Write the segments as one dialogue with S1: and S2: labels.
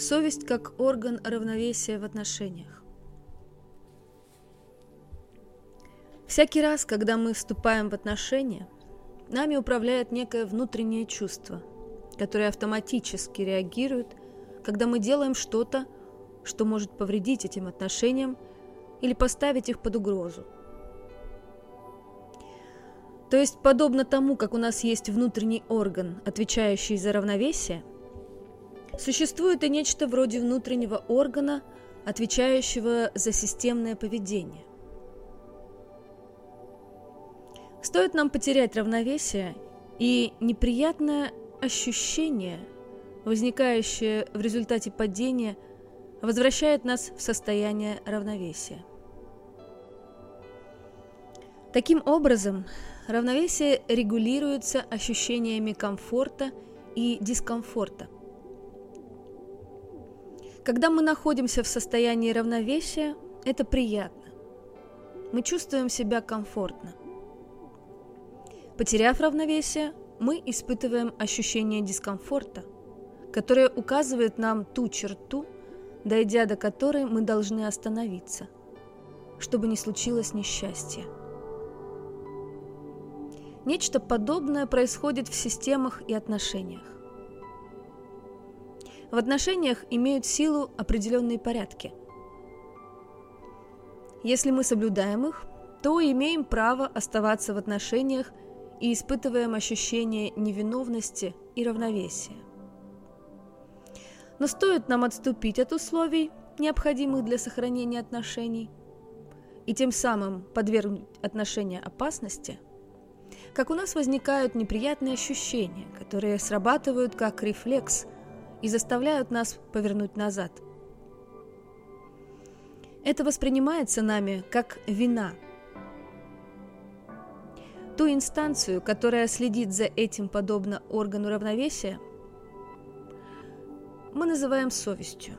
S1: Совесть как орган равновесия в отношениях. Всякий раз, когда мы вступаем в отношения, нами управляет некое внутреннее чувство, которое автоматически реагирует, когда мы делаем что-то, что может повредить этим отношениям или поставить их под угрозу. То есть, подобно тому, как у нас есть внутренний орган, отвечающий за равновесие, существует и нечто вроде внутреннего органа, отвечающего за системное поведение. Стоит нам потерять равновесие, и неприятное ощущение, возникающее в результате падения, возвращает нас в состояние равновесия. Таким образом, равновесие регулируется ощущениями комфорта и дискомфорта. Когда мы находимся в состоянии равновесия, это приятно. Мы чувствуем себя комфортно. Потеряв равновесие, мы испытываем ощущение дискомфорта, которое указывает нам ту черту, дойдя до которой мы должны остановиться, чтобы не случилось несчастье. Нечто подобное происходит в системах и отношениях. В отношениях имеют силу определенные порядки. Если мы соблюдаем их, то имеем право оставаться в отношениях и испытываем ощущение невиновности и равновесия. Но стоит нам отступить от условий, необходимых для сохранения отношений, и тем самым подвергнуть отношения опасности, как у нас возникают неприятные ощущения, которые срабатывают как рефлекс и заставляют нас повернуть назад. Это воспринимается нами как вина – Ту инстанцию, которая следит за этим подобно органу равновесия, мы называем совестью.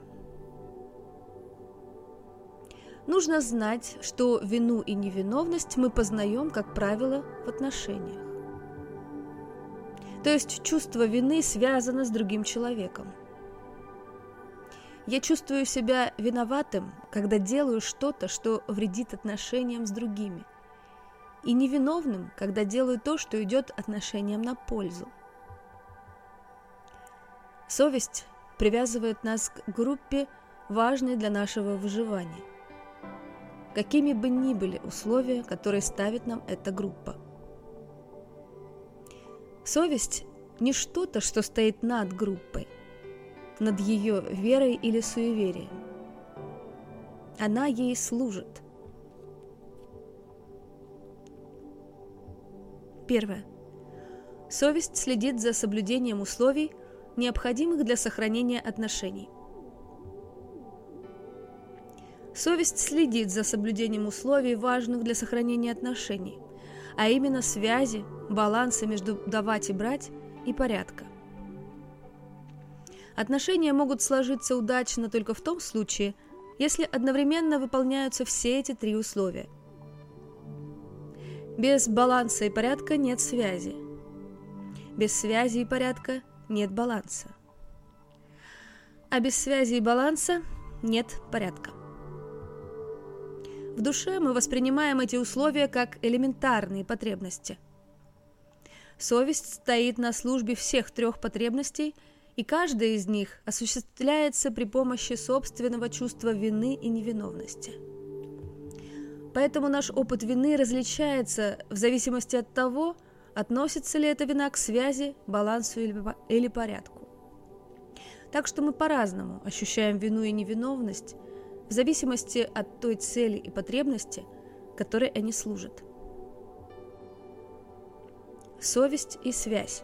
S1: Нужно знать, что вину и невиновность мы познаем, как правило, в отношениях. То есть чувство вины связано с другим человеком. Я чувствую себя виноватым, когда делаю что-то, что вредит отношениям с другими и невиновным, когда делают то, что идет отношениям на пользу. Совесть привязывает нас к группе, важной для нашего выживания. Какими бы ни были условия, которые ставит нам эта группа. Совесть не что-то, что стоит над группой, над ее верой или суеверием. Она ей служит – Первое. Совесть следит за соблюдением условий, необходимых для сохранения отношений. Совесть следит за соблюдением условий, важных для сохранения отношений, а именно связи, баланса между давать и брать и порядка. Отношения могут сложиться удачно только в том случае, если одновременно выполняются все эти три условия – без баланса и порядка нет связи. Без связи и порядка нет баланса. А без связи и баланса нет порядка. В душе мы воспринимаем эти условия как элементарные потребности. Совесть стоит на службе всех трех потребностей, и каждая из них осуществляется при помощи собственного чувства вины и невиновности – Поэтому наш опыт вины различается в зависимости от того, относится ли эта вина к связи, балансу или порядку. Так что мы по-разному ощущаем вину и невиновность в зависимости от той цели и потребности, которой они служат. Совесть и связь.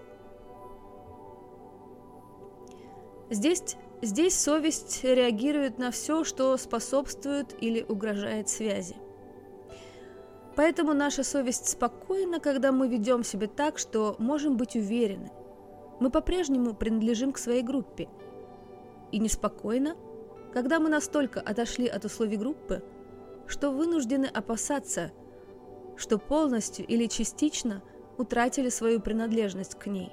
S1: Здесь, здесь совесть реагирует на все, что способствует или угрожает связи. Поэтому наша совесть спокойна, когда мы ведем себя так, что можем быть уверены. Мы по-прежнему принадлежим к своей группе. И неспокойно, когда мы настолько отошли от условий группы, что вынуждены опасаться, что полностью или частично утратили свою принадлежность к ней.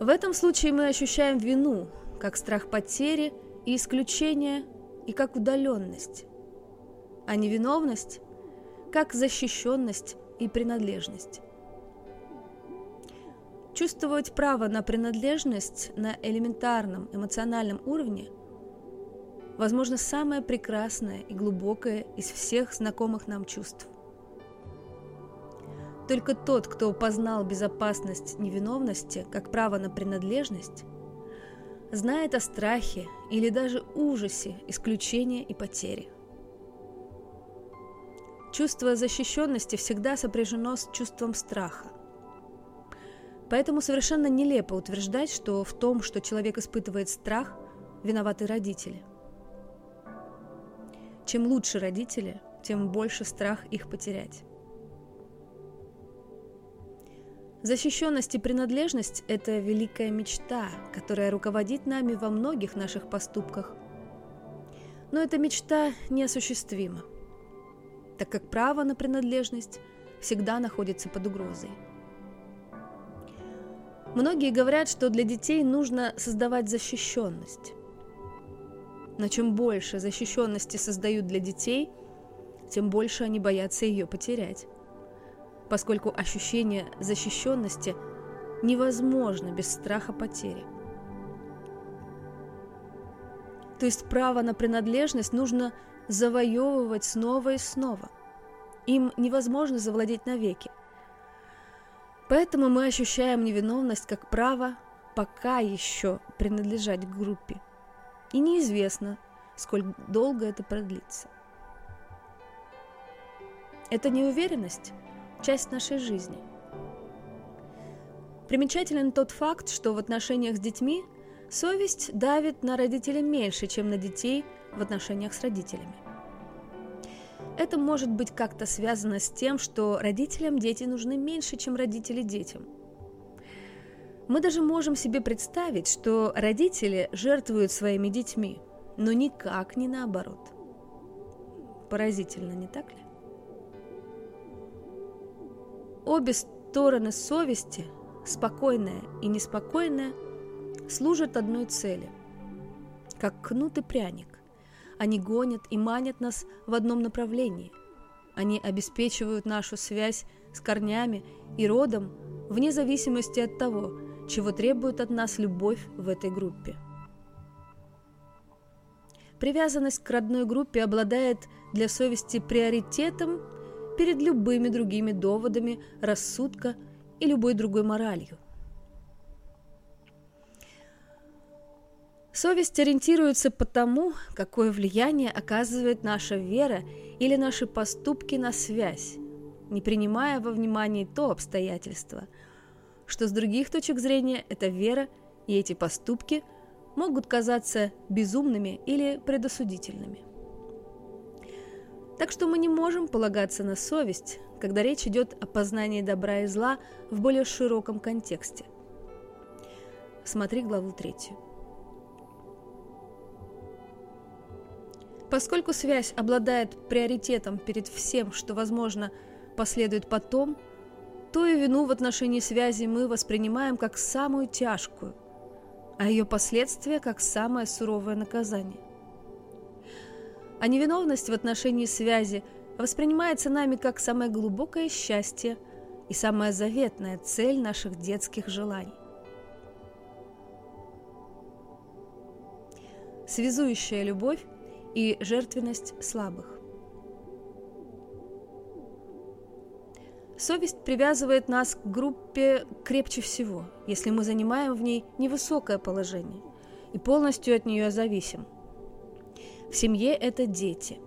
S1: В этом случае мы ощущаем вину, как страх потери и исключения, и как удаленность, а невиновность, как защищенность и принадлежность. Чувствовать право на принадлежность на элементарном эмоциональном уровне возможно самое прекрасное и глубокое из всех знакомых нам чувств. Только тот, кто познал безопасность невиновности как право на принадлежность, знает о страхе или даже ужасе исключения и потери. Чувство защищенности всегда сопряжено с чувством страха. Поэтому совершенно нелепо утверждать, что в том, что человек испытывает страх, виноваты родители. Чем лучше родители, тем больше страх их потерять. Защищенность и принадлежность – это великая мечта, которая руководит нами во многих наших поступках. Но эта мечта неосуществима, так как право на принадлежность всегда находится под угрозой. Многие говорят, что для детей нужно создавать защищенность. Но чем больше защищенности создают для детей, тем больше они боятся ее потерять поскольку ощущение защищенности невозможно без страха потери. То есть право на принадлежность нужно завоевывать снова и снова. Им невозможно завладеть навеки. Поэтому мы ощущаем невиновность как право пока еще принадлежать группе. И неизвестно, сколь долго это продлится. Это неуверенность часть нашей жизни. Примечателен тот факт, что в отношениях с детьми совесть давит на родителей меньше, чем на детей в отношениях с родителями. Это может быть как-то связано с тем, что родителям дети нужны меньше, чем родители детям. Мы даже можем себе представить, что родители жертвуют своими детьми, но никак не наоборот. Поразительно, не так ли? Обе стороны совести, спокойная и неспокойная, служат одной цели. Как кнут и пряник. Они гонят и манят нас в одном направлении. Они обеспечивают нашу связь с корнями и родом вне зависимости от того, чего требует от нас любовь в этой группе. Привязанность к родной группе обладает для совести приоритетом перед любыми другими доводами рассудка и любой другой моралью. Совесть ориентируется по тому, какое влияние оказывает наша вера или наши поступки на связь, не принимая во внимание то обстоятельство, что с других точек зрения эта вера и эти поступки могут казаться безумными или предосудительными. Так что мы не можем полагаться на совесть, когда речь идет о познании добра и зла в более широком контексте. Смотри главу третью. Поскольку связь обладает приоритетом перед всем, что, возможно, последует потом, то и вину в отношении связи мы воспринимаем как самую тяжкую, а ее последствия как самое суровое наказание а невиновность в отношении связи воспринимается нами как самое глубокое счастье и самая заветная цель наших детских желаний. Связующая любовь и жертвенность слабых. Совесть привязывает нас к группе крепче всего, если мы занимаем в ней невысокое положение и полностью от нее зависим – в семье это дети.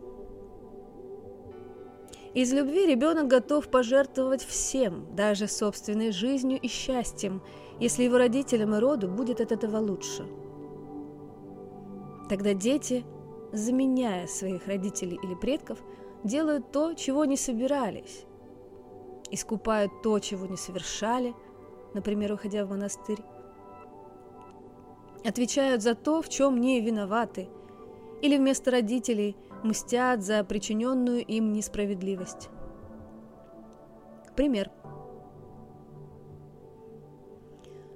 S1: Из любви ребенок готов пожертвовать всем, даже собственной жизнью и счастьем, если его родителям и роду будет от этого лучше. Тогда дети, заменяя своих родителей или предков, делают то, чего не собирались, искупают то, чего не совершали, например, уходя в монастырь, отвечают за то, в чем не виноваты, или вместо родителей мстят за причиненную им несправедливость. Пример.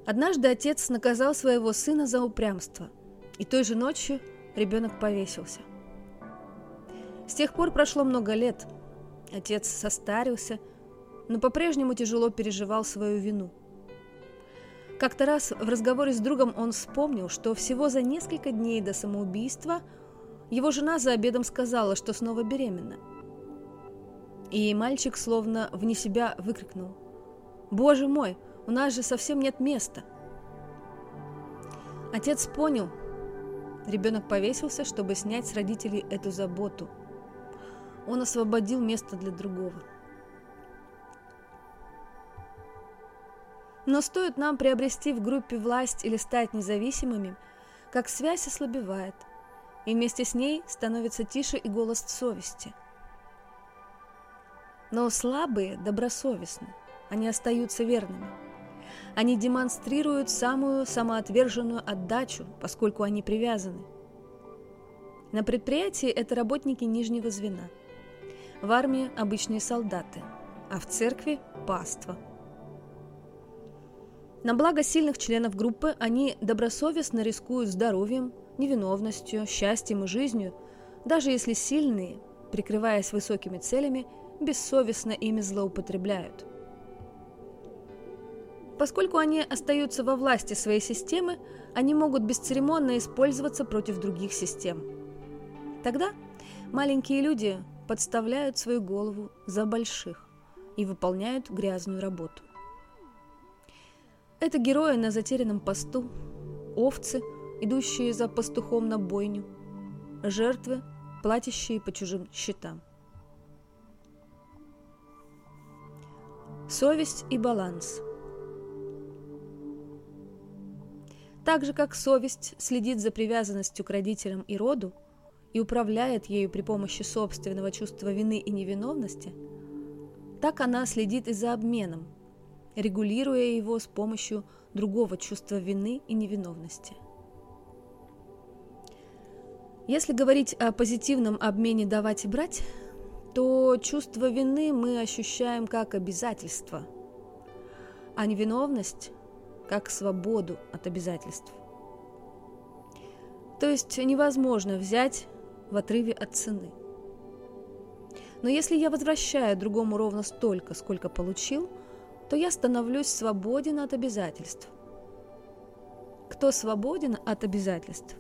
S1: Однажды отец наказал своего сына за упрямство, и той же ночью ребенок повесился. С тех пор прошло много лет. Отец состарился, но по-прежнему тяжело переживал свою вину. Как-то раз в разговоре с другом он вспомнил, что всего за несколько дней до самоубийства его жена за обедом сказала, что снова беременна. И мальчик словно вне себя выкрикнул. «Боже мой, у нас же совсем нет места!» Отец понял. Ребенок повесился, чтобы снять с родителей эту заботу – он освободил место для другого. Но стоит нам приобрести в группе власть или стать независимыми, как связь ослабевает, и вместе с ней становится тише и голос совести. Но слабые добросовестны, они остаются верными. Они демонстрируют самую самоотверженную отдачу, поскольку они привязаны. На предприятии это работники нижнего звена – в армии обычные солдаты, а в церкви – паства. На благо сильных членов группы они добросовестно рискуют здоровьем, невиновностью, счастьем и жизнью, даже если сильные, прикрываясь высокими целями, бессовестно ими злоупотребляют. Поскольку они остаются во власти своей системы, они могут бесцеремонно использоваться против других систем. Тогда маленькие люди подставляют свою голову за больших и выполняют грязную работу. Это герои на затерянном посту, овцы, идущие за пастухом на бойню, жертвы, платящие по чужим счетам. Совесть и баланс. Так же, как совесть следит за привязанностью к родителям и роду, и управляет ею при помощи собственного чувства вины и невиновности, так она следит и за обменом, регулируя его с помощью другого чувства вины и невиновности. Если говорить о позитивном обмене давать и брать, то чувство вины мы ощущаем как обязательство, а невиновность – как свободу от обязательств. То есть невозможно взять в отрыве от цены. Но если я возвращаю другому ровно столько, сколько получил, то я становлюсь свободен от обязательств. Кто свободен от обязательств,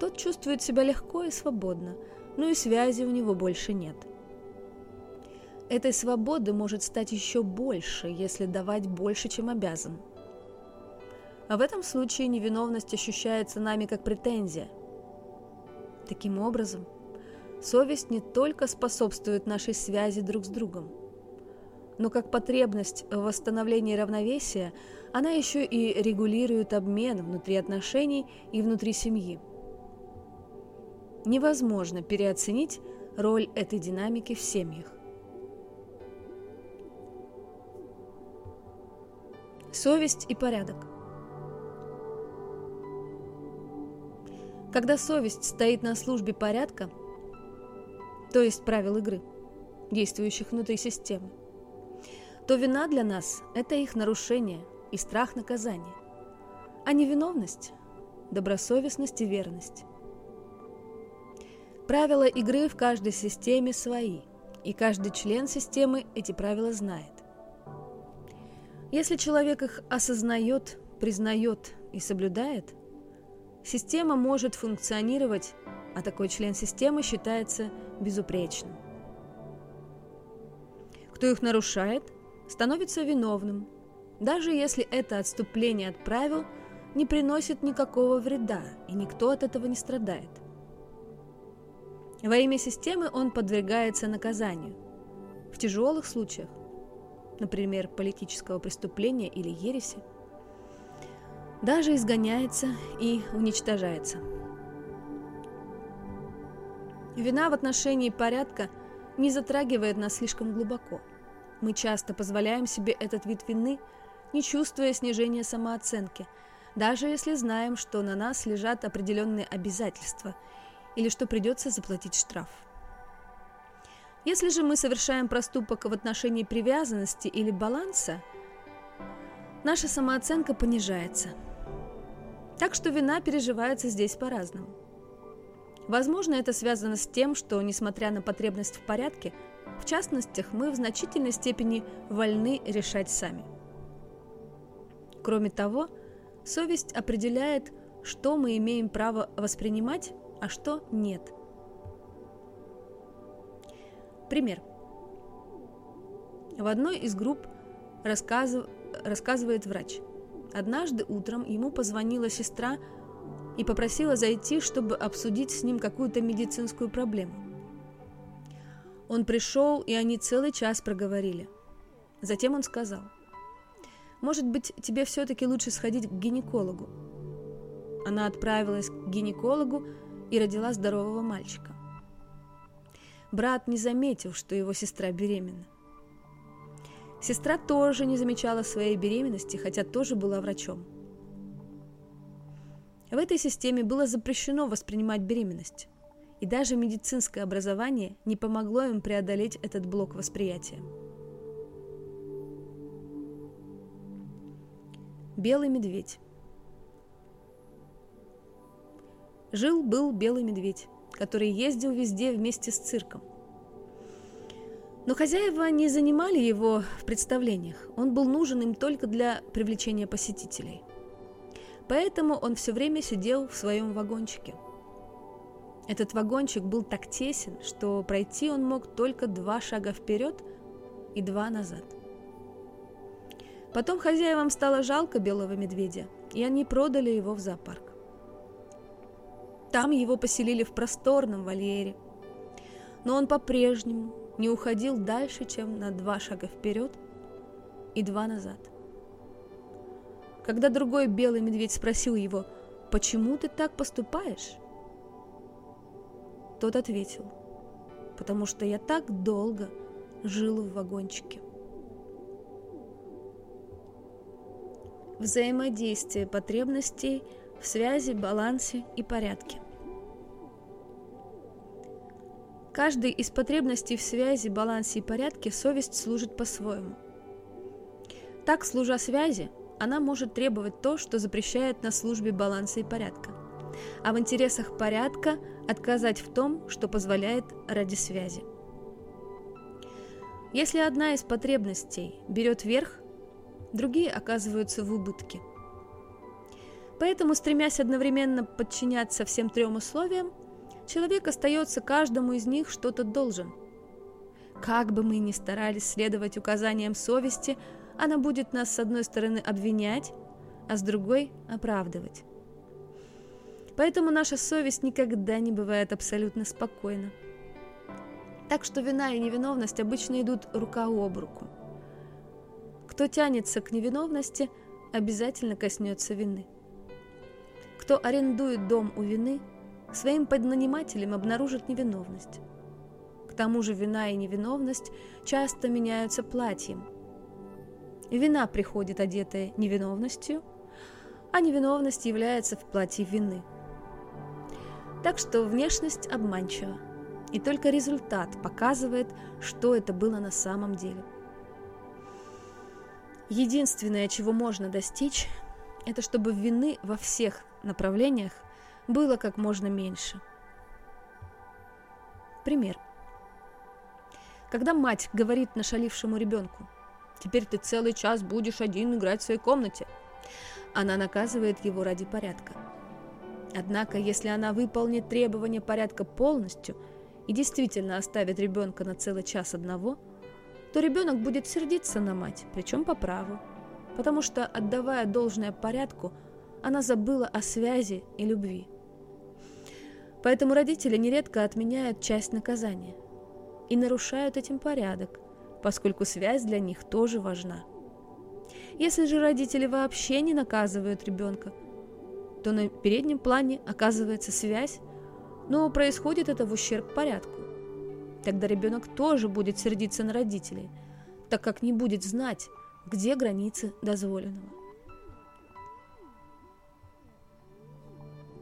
S1: тот чувствует себя легко и свободно, но и связи у него больше нет. Этой свободы может стать еще больше, если давать больше, чем обязан. А в этом случае невиновность ощущается нами как претензия – Таким образом, совесть не только способствует нашей связи друг с другом, но как потребность в восстановлении равновесия, она еще и регулирует обмен внутри отношений и внутри семьи. Невозможно переоценить роль этой динамики в семьях. Совесть и порядок – Когда совесть стоит на службе порядка, то есть правил игры, действующих внутри системы, то вина для нас – это их нарушение и страх наказания, а невиновность – добросовестность и верность. Правила игры в каждой системе свои, и каждый член системы эти правила знает. Если человек их осознает, признает и соблюдает – Система может функционировать, а такой член системы считается безупречным. Кто их нарушает, становится виновным, даже если это отступление от правил не приносит никакого вреда, и никто от этого не страдает. Во имя системы он подвергается наказанию. В тяжелых случаях, например, политического преступления или ереси, даже изгоняется и уничтожается. Вина в отношении порядка не затрагивает нас слишком глубоко. Мы часто позволяем себе этот вид вины, не чувствуя снижения самооценки, даже если знаем, что на нас лежат определенные обязательства или что придется заплатить штраф. Если же мы совершаем проступок в отношении привязанности или баланса – наша самооценка понижается. Так что вина переживается здесь по-разному. Возможно, это связано с тем, что, несмотря на потребность в порядке, в частностях мы в значительной степени вольны решать сами. Кроме того, совесть определяет, что мы имеем право воспринимать, а что нет. Пример. В одной из групп рассказыв... рассказывает врач. Однажды утром ему позвонила сестра и попросила зайти, чтобы обсудить с ним какую-то медицинскую проблему. Он пришел, и они целый час проговорили. Затем он сказал, «Может быть, тебе все-таки лучше сходить к гинекологу?» Она отправилась к гинекологу и родила здорового мальчика. Брат не заметил, что его сестра беременна. Сестра тоже не замечала своей беременности, хотя тоже была врачом. В этой системе было запрещено воспринимать беременность, и даже медицинское образование не помогло им преодолеть этот блок восприятия. Белый медведь Жил-был белый медведь, который ездил везде вместе с цирком. Но хозяева не занимали его в представлениях, он был нужен им только для привлечения посетителей. Поэтому он все время сидел в своем вагончике. Этот вагончик был так тесен, что пройти он мог только два шага вперед и два назад. Потом хозяевам стало жалко белого медведя, и они продали его в зоопарк. Там его поселили в просторном вольере. Но он по-прежнему не уходил дальше, чем на два шага вперед и два назад. Когда другой белый медведь спросил его, «Почему ты так поступаешь?» Тот ответил, «Потому что я так долго жил в вагончике». Взаимодействие потребностей в связи, балансе и порядке – Каждой из потребностей в связи, балансе и порядке совесть служит по-своему. Так, служа связи, она может требовать то, что запрещает на службе баланса и порядка, а в интересах порядка отказать в том, что позволяет ради связи. Если одна из потребностей берет верх, другие оказываются в убытке. Поэтому, стремясь одновременно подчиняться всем трем условиям, Человек остается каждому из них что-то должен. Как бы мы ни старались следовать указаниям совести, она будет нас с одной стороны обвинять, а с другой оправдывать. Поэтому наша совесть никогда не бывает абсолютно спокойна. Так что вина и невиновность обычно идут рука об руку. Кто тянется к невиновности, обязательно коснется вины. Кто арендует дом у вины – своим поднанимателем обнаружит невиновность. К тому же вина и невиновность часто меняются платьем. Вина приходит одетая невиновностью, а невиновность является в платье вины. Так что внешность обманчива, и только результат показывает, что это было на самом деле. Единственное, чего можно достичь, это чтобы вины во всех направлениях было как можно меньше. Пример. Когда мать говорит нашалившему ребенку, «Теперь ты целый час будешь один играть в своей комнате», она наказывает его ради порядка. Однако, если она выполнит требования порядка полностью и действительно оставит ребенка на целый час одного, то ребенок будет сердиться на мать, причем по праву, потому что, отдавая должное порядку, она забыла о связи и любви. Поэтому родители нередко отменяют часть наказания и нарушают этим порядок, поскольку связь для них тоже важна. Если же родители вообще не наказывают ребенка, то на переднем плане оказывается связь, но происходит это в ущерб порядку. Тогда ребенок тоже будет сердиться на родителей, так как не будет знать, где границы дозволенного.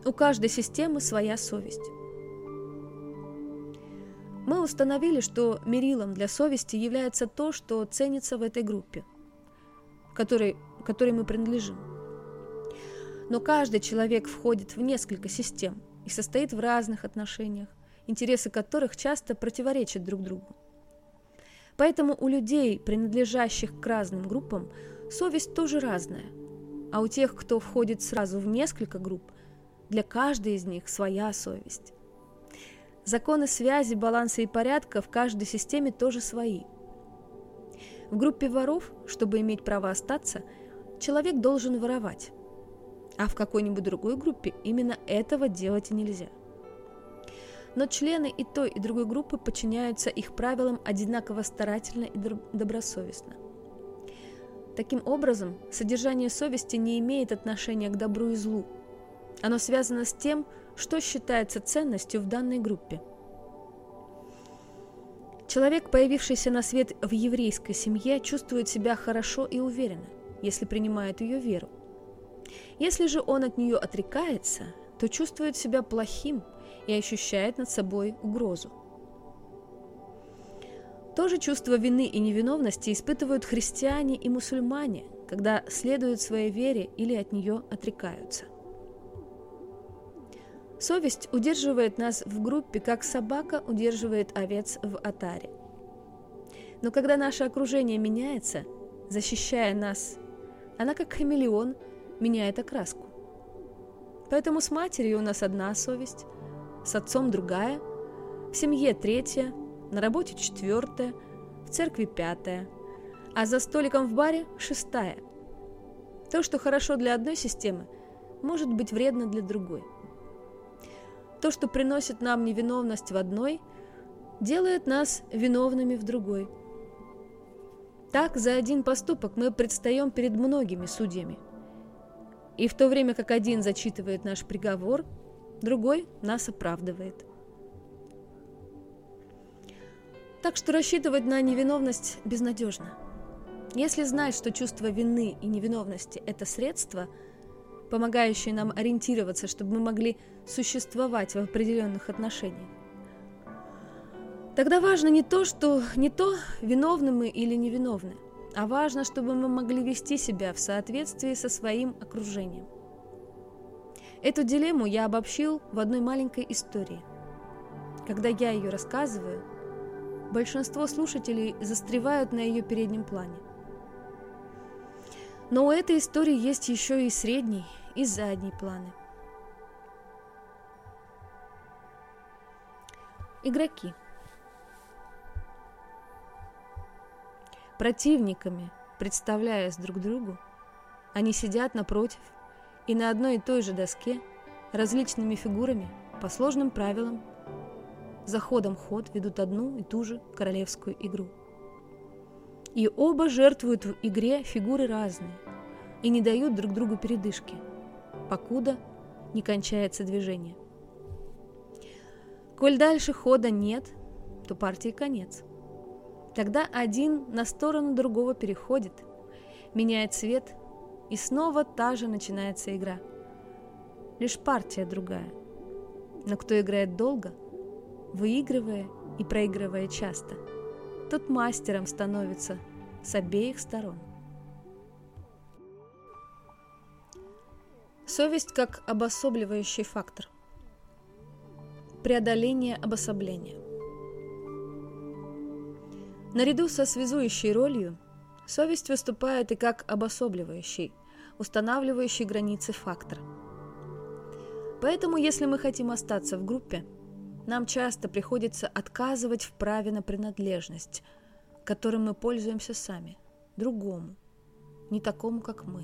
S1: У каждой системы своя совесть. Мы установили, что мерилом для совести является то, что ценится в этой группе, которой которой мы принадлежим. Но каждый человек входит в несколько систем и состоит в разных отношениях, интересы которых часто противоречат друг другу. Поэтому у людей, принадлежащих к разным группам, совесть тоже разная. А у тех, кто входит сразу в несколько групп, для каждой из них своя совесть. Законы связи, баланса и порядка в каждой системе тоже свои. В группе воров, чтобы иметь право остаться, человек должен воровать. А в какой-нибудь другой группе именно этого делать нельзя. Но члены и той, и другой группы подчиняются их правилам одинаково старательно и добросовестно. Таким образом, содержание совести не имеет отношения к добру и злу. Оно связано с тем, что считается ценностью в данной группе. Человек, появившийся на свет в еврейской семье, чувствует себя хорошо и уверенно, если принимает ее веру. Если же он от нее отрекается, то чувствует себя плохим и ощущает над собой угрозу. То же чувство вины и невиновности испытывают христиане и мусульмане, когда следуют своей вере или от нее отрекаются. Совесть удерживает нас в группе, как собака удерживает овец в атаре. Но когда наше окружение меняется, защищая нас, она как хамелеон меняет окраску. Поэтому с матерью у нас одна совесть, с отцом другая, в семье третья, на работе четвертая, в церкви пятая, а за столиком в баре шестая. То, что хорошо для одной системы, может быть вредно для другой. То, что приносит нам невиновность в одной, делает нас виновными в другой. Так за один поступок мы предстаем перед многими судьями – и в то время как один зачитывает наш приговор, другой нас оправдывает. Так что рассчитывать на невиновность безнадежно. Если знать, что чувство вины и невиновности – это средство, помогающее нам ориентироваться, чтобы мы могли существовать в определенных отношениях, тогда важно не то, что не то, виновны мы или невиновны – а важно, чтобы мы могли вести себя в соответствии со своим окружением. Эту дилемму я обобщил в одной маленькой истории. Когда я ее рассказываю, большинство слушателей застревают на ее переднем плане. Но у этой истории есть еще и средний, и задний планы. Игроки – противниками, представляясь друг другу, они сидят напротив и на одной и той же доске различными фигурами по сложным правилам за ходом ход ведут одну и ту же королевскую игру. И оба жертвуют в игре фигуры разные и не дают друг другу передышки, покуда не кончается движение. Коль дальше хода нет, то партии конец. Тогда один на сторону другого переходит, меняет цвет, и снова та же начинается игра. Лишь партия другая. Но кто играет долго, выигрывая и проигрывая часто, тот мастером становится с обеих сторон. Совесть как обособливающий фактор. Преодоление обособления. Наряду со связующей ролью, совесть выступает и как обособливающий, устанавливающий границы фактор. Поэтому, если мы хотим остаться в группе, нам часто приходится отказывать в праве на принадлежность, которым мы пользуемся сами, другому, не такому, как мы.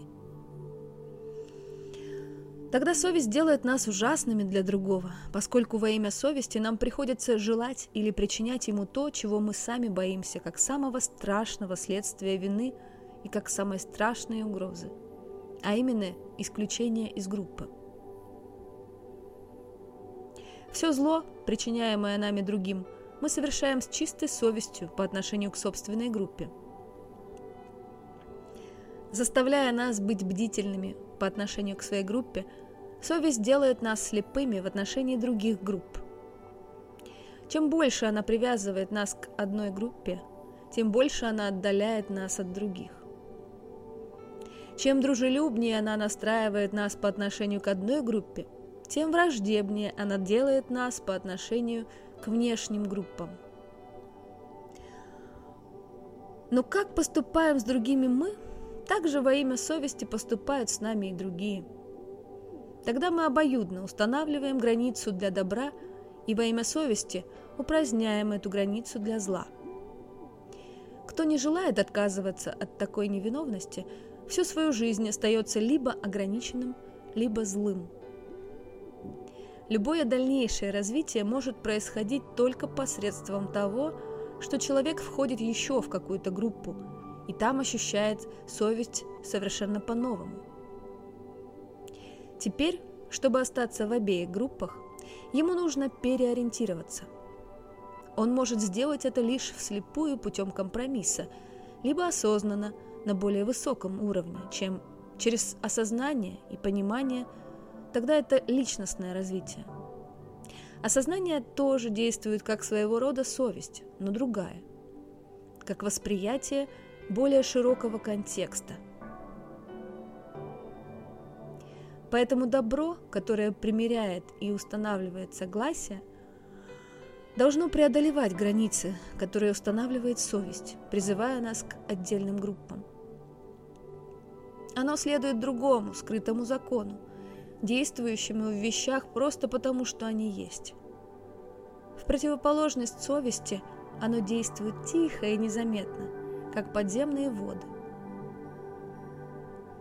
S1: Тогда совесть делает нас ужасными для другого, поскольку во имя совести нам приходится желать или причинять ему то, чего мы сами боимся, как самого страшного следствия вины и как самой страшной угрозы, а именно исключение из группы. Все зло, причиняемое нами другим, мы совершаем с чистой совестью по отношению к собственной группе. Заставляя нас быть бдительными по отношению к своей группе, Совесть делает нас слепыми в отношении других групп. Чем больше она привязывает нас к одной группе, тем больше она отдаляет нас от других. Чем дружелюбнее она настраивает нас по отношению к одной группе, тем враждебнее она делает нас по отношению к внешним группам. Но как поступаем с другими мы, так же во имя совести поступают с нами и другие. Тогда мы обоюдно устанавливаем границу для добра и во имя совести упраздняем эту границу для зла. Кто не желает отказываться от такой невиновности, всю свою жизнь остается либо ограниченным, либо злым. Любое дальнейшее развитие может происходить только посредством того, что человек входит еще в какую-то группу и там ощущает совесть совершенно по-новому. Теперь, чтобы остаться в обеих группах, ему нужно переориентироваться. Он может сделать это лишь вслепую путем компромисса, либо осознанно на более высоком уровне, чем через осознание и понимание, тогда это личностное развитие. Осознание тоже действует как своего рода совесть, но другая, как восприятие более широкого контекста. Поэтому добро, которое примиряет и устанавливает согласие, должно преодолевать границы, которые устанавливает совесть, призывая нас к отдельным группам. Оно следует другому, скрытому закону – действующими в вещах просто потому, что они есть. В противоположность совести оно действует тихо и незаметно, как подземные воды.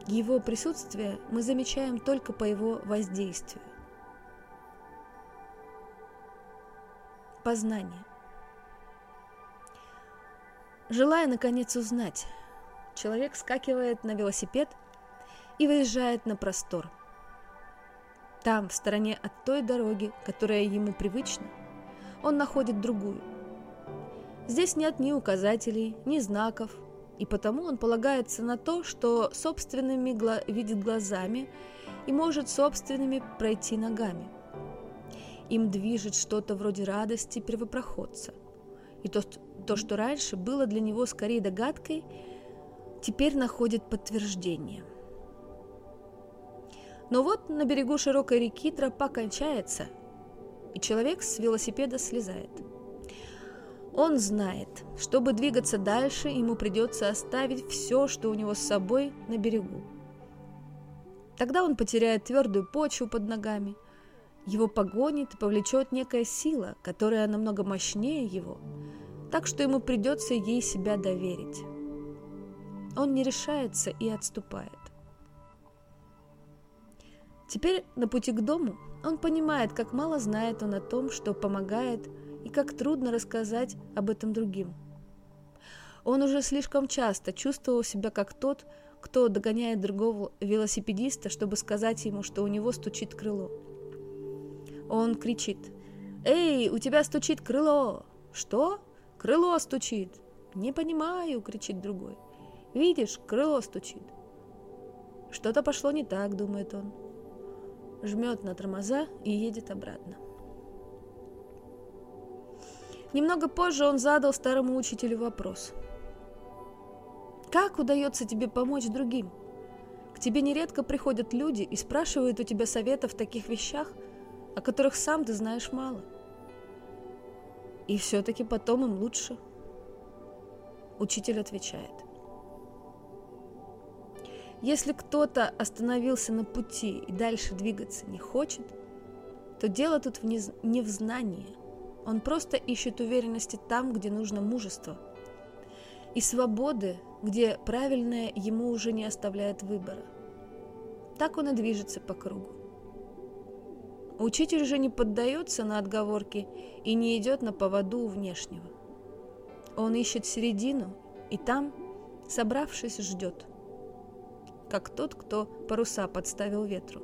S1: Его присутствие мы замечаем только по его воздействию. Познание. Желая, наконец, узнать, человек скакивает на велосипед и выезжает на простор – там, в стороне от той дороги, которая ему привычна, он находит другую. Здесь нет ни указателей, ни знаков, и потому он полагается на то, что собственными гла- видит глазами и может собственными пройти ногами. Им движет что-то вроде радости первопроходца. И то, то, что раньше было для него скорее догадкой, теперь находит подтверждение – но вот на берегу широкой реки тропа кончается, и человек с велосипеда слезает. Он знает, чтобы двигаться дальше, ему придется оставить все, что у него с собой на берегу. Тогда он потеряет твердую почву под ногами, его погонит и повлечет некая сила, которая намного мощнее его, так что ему придется ей себя доверить. Он не решается и отступает. Теперь на пути к дому он понимает, как мало знает он о том, что помогает, и как трудно рассказать об этом другим. Он уже слишком часто чувствовал себя как тот, кто догоняет другого велосипедиста, чтобы сказать ему, что у него стучит крыло. Он кричит «Эй, у тебя стучит крыло!» «Что? Крыло стучит!» «Не понимаю!» — кричит другой. «Видишь, крыло стучит!» Что-то пошло не так, думает он жмет на тормоза и едет обратно. Немного позже он задал старому учителю вопрос. «Как удается тебе помочь другим? К тебе нередко приходят люди и спрашивают у тебя совета в таких вещах, о которых сам ты знаешь мало. И все-таки потом им лучше». Учитель отвечает – если кто-то остановился на пути и дальше двигаться не хочет, то дело тут в не, не в знании. Он просто ищет уверенности там, где нужно мужество. И свободы, где правильное ему уже не оставляет выбора. Так он и движется по кругу. Учитель же не поддается на отговорки и не идет на поводу у внешнего. Он ищет середину и там, собравшись, ждет – как тот, кто паруса подставил ветру.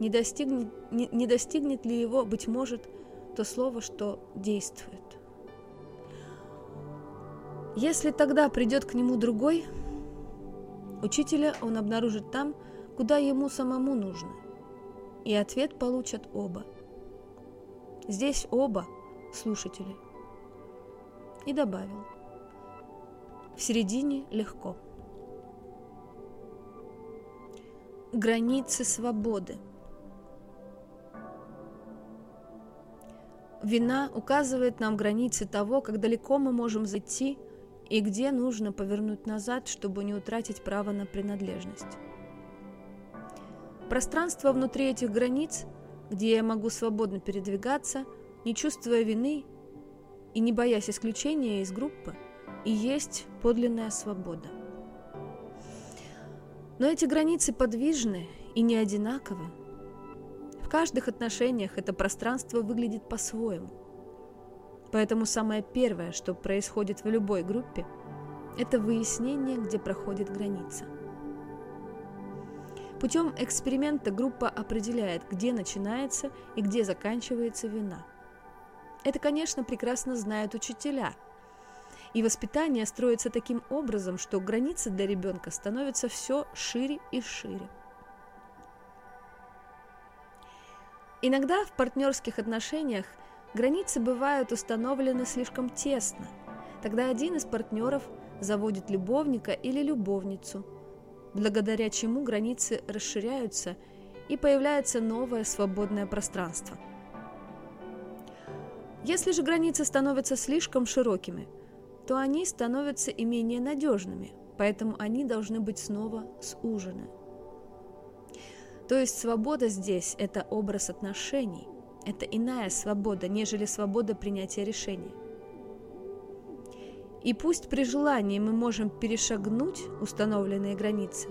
S1: Не достигнет, не, не достигнет ли его, быть может, то слово, что действует. Если тогда придет к нему другой, учителя он обнаружит там, куда ему самому нужно, и ответ получат оба. Здесь оба слушатели. И добавил. В середине легко. Границы свободы. Вина указывает нам границы того, как далеко мы можем зайти и где нужно повернуть назад, чтобы не утратить право на принадлежность. Пространство внутри этих границ, где я могу свободно передвигаться, не чувствуя вины и не боясь исключения из группы, и есть подлинная свобода. Но эти границы подвижны и не одинаковы. В каждых отношениях это пространство выглядит по-своему. Поэтому самое первое, что происходит в любой группе, это выяснение, где проходит граница. Путем эксперимента группа определяет, где начинается и где заканчивается вина. Это, конечно, прекрасно знают учителя – и воспитание строится таким образом, что границы для ребенка становятся все шире и шире. Иногда в партнерских отношениях границы бывают установлены слишком тесно. Тогда один из партнеров заводит любовника или любовницу, благодаря чему границы расширяются и появляется новое свободное пространство. Если же границы становятся слишком широкими – то они становятся и менее надежными, поэтому они должны быть снова сужены. То есть свобода здесь – это образ отношений, это иная свобода, нежели свобода принятия решений. И пусть при желании мы можем перешагнуть установленные границы,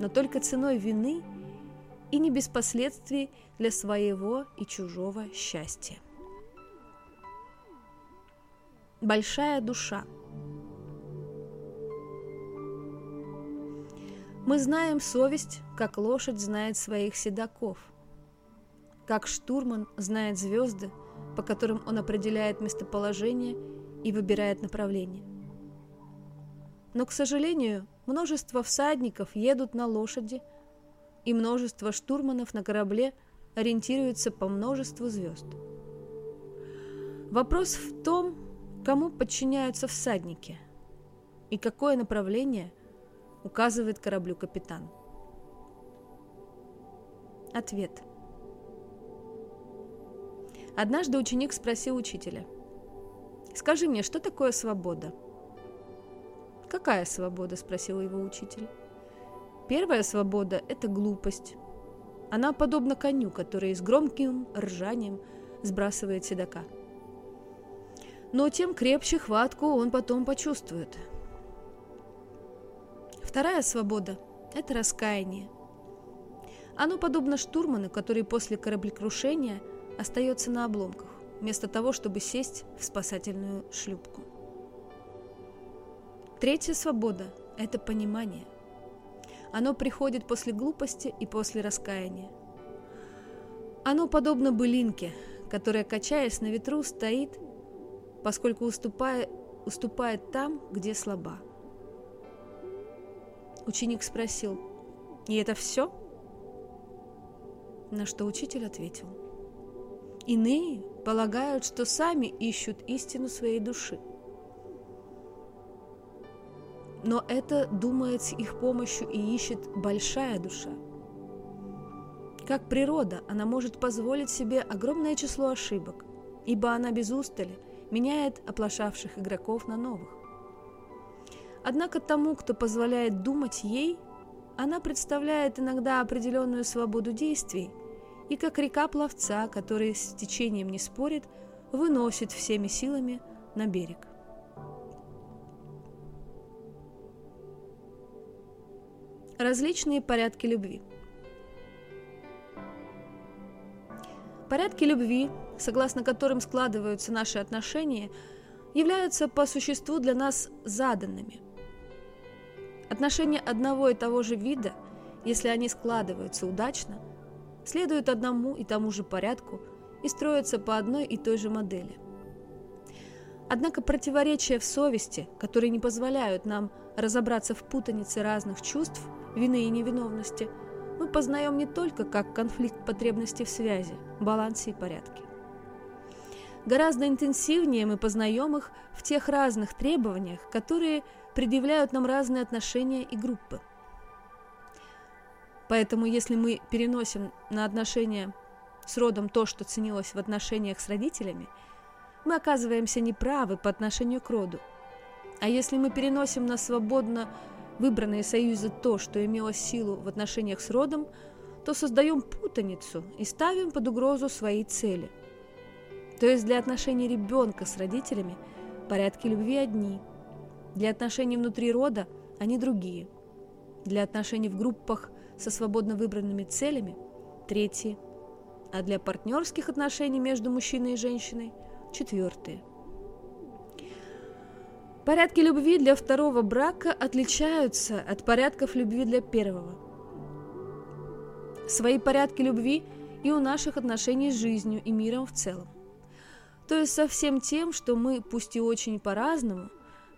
S1: но только ценой вины и не без последствий для своего и чужого счастья. Большая душа. Мы знаем совесть, как лошадь знает своих седаков, как штурман знает звезды, по которым он определяет местоположение и выбирает направление. Но, к сожалению, множество всадников едут на лошади, и множество штурманов на корабле ориентируются по множеству звезд. Вопрос в том, Кому подчиняются всадники? И какое направление указывает кораблю капитан? Ответ. Однажды ученик спросил учителя. «Скажи мне, что такое свобода?» «Какая свобода?» – спросил его учитель. «Первая свобода – это глупость. Она подобна коню, который с громким ржанием сбрасывает седока – но тем крепче хватку он потом почувствует. Вторая свобода – это раскаяние. Оно подобно штурману, который после кораблекрушения остается на обломках, вместо того, чтобы сесть в спасательную шлюпку. Третья свобода – это понимание. Оно приходит после глупости и после раскаяния. Оно подобно былинке, которая, качаясь на ветру, стоит поскольку уступает, уступает там, где слаба. Ученик спросил, «И это все?» На что учитель ответил, «Иные полагают, что сами ищут истину своей души. Но это думает с их помощью и ищет большая душа. Как природа, она может позволить себе огромное число ошибок, ибо она без устали – меняет оплошавших игроков на новых. Однако тому, кто позволяет думать ей, она представляет иногда определенную свободу действий и как река пловца, который с течением не спорит, выносит всеми силами на берег. Различные порядки любви. Порядки любви согласно которым складываются наши отношения, являются по существу для нас заданными. Отношения одного и того же вида, если они складываются удачно, следуют одному и тому же порядку и строятся по одной и той же модели. Однако противоречия в совести, которые не позволяют нам разобраться в путанице разных чувств, вины и невиновности, мы познаем не только как конфликт потребностей в связи, балансе и порядке. Гораздо интенсивнее мы познаем их в тех разных требованиях, которые предъявляют нам разные отношения и группы. Поэтому если мы переносим на отношения с родом то, что ценилось в отношениях с родителями, мы оказываемся неправы по отношению к роду. А если мы переносим на свободно выбранные союзы то, что имело силу в отношениях с родом, то создаем путаницу и ставим под угрозу свои цели. То есть для отношений ребенка с родителями порядки любви одни, для отношений внутри рода они другие, для отношений в группах со свободно выбранными целями третьи, а для партнерских отношений между мужчиной и женщиной четвертые. Порядки любви для второго брака отличаются от порядков любви для первого. Свои порядки любви и у наших отношений с жизнью и миром в целом. То есть со всем тем, что мы, пусть и очень по-разному,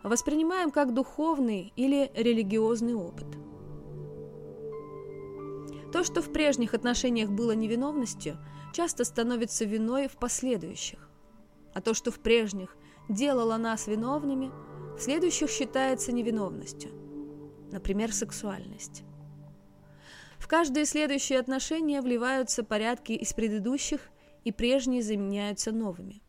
S1: воспринимаем как духовный или религиозный опыт. То, что в прежних отношениях было невиновностью, часто становится виной в последующих. А то, что в прежних делало нас виновными – следующих считается невиновностью, например, сексуальность. В каждые следующие отношения вливаются порядки из предыдущих, и прежние заменяются новыми.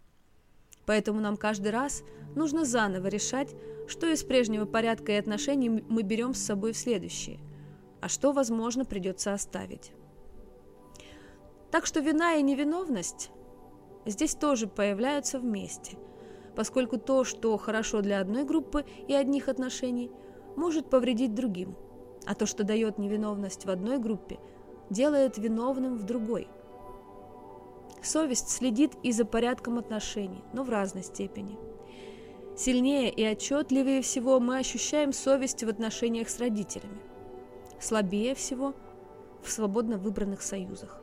S1: Поэтому нам каждый раз нужно заново решать, что из прежнего порядка и отношений мы берем с собой в следующие, а что, возможно, придется оставить. Так что вина и невиновность здесь тоже появляются вместе – поскольку то, что хорошо для одной группы и одних отношений, может повредить другим, а то, что дает невиновность в одной группе, делает виновным в другой. Совесть следит и за порядком отношений, но в разной степени. Сильнее и отчетливее всего мы ощущаем совесть в отношениях с родителями. Слабее всего в свободно выбранных союзах.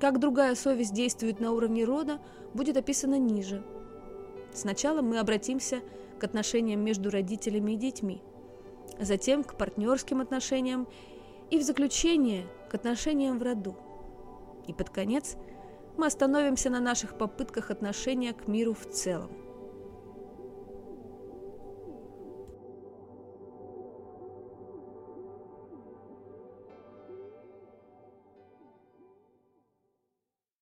S1: Как другая совесть действует на уровне рода, будет описано ниже. Сначала мы обратимся к отношениям между родителями и детьми, затем к партнерским отношениям и в заключение к отношениям в роду. И под конец мы остановимся на наших попытках отношения к миру в целом.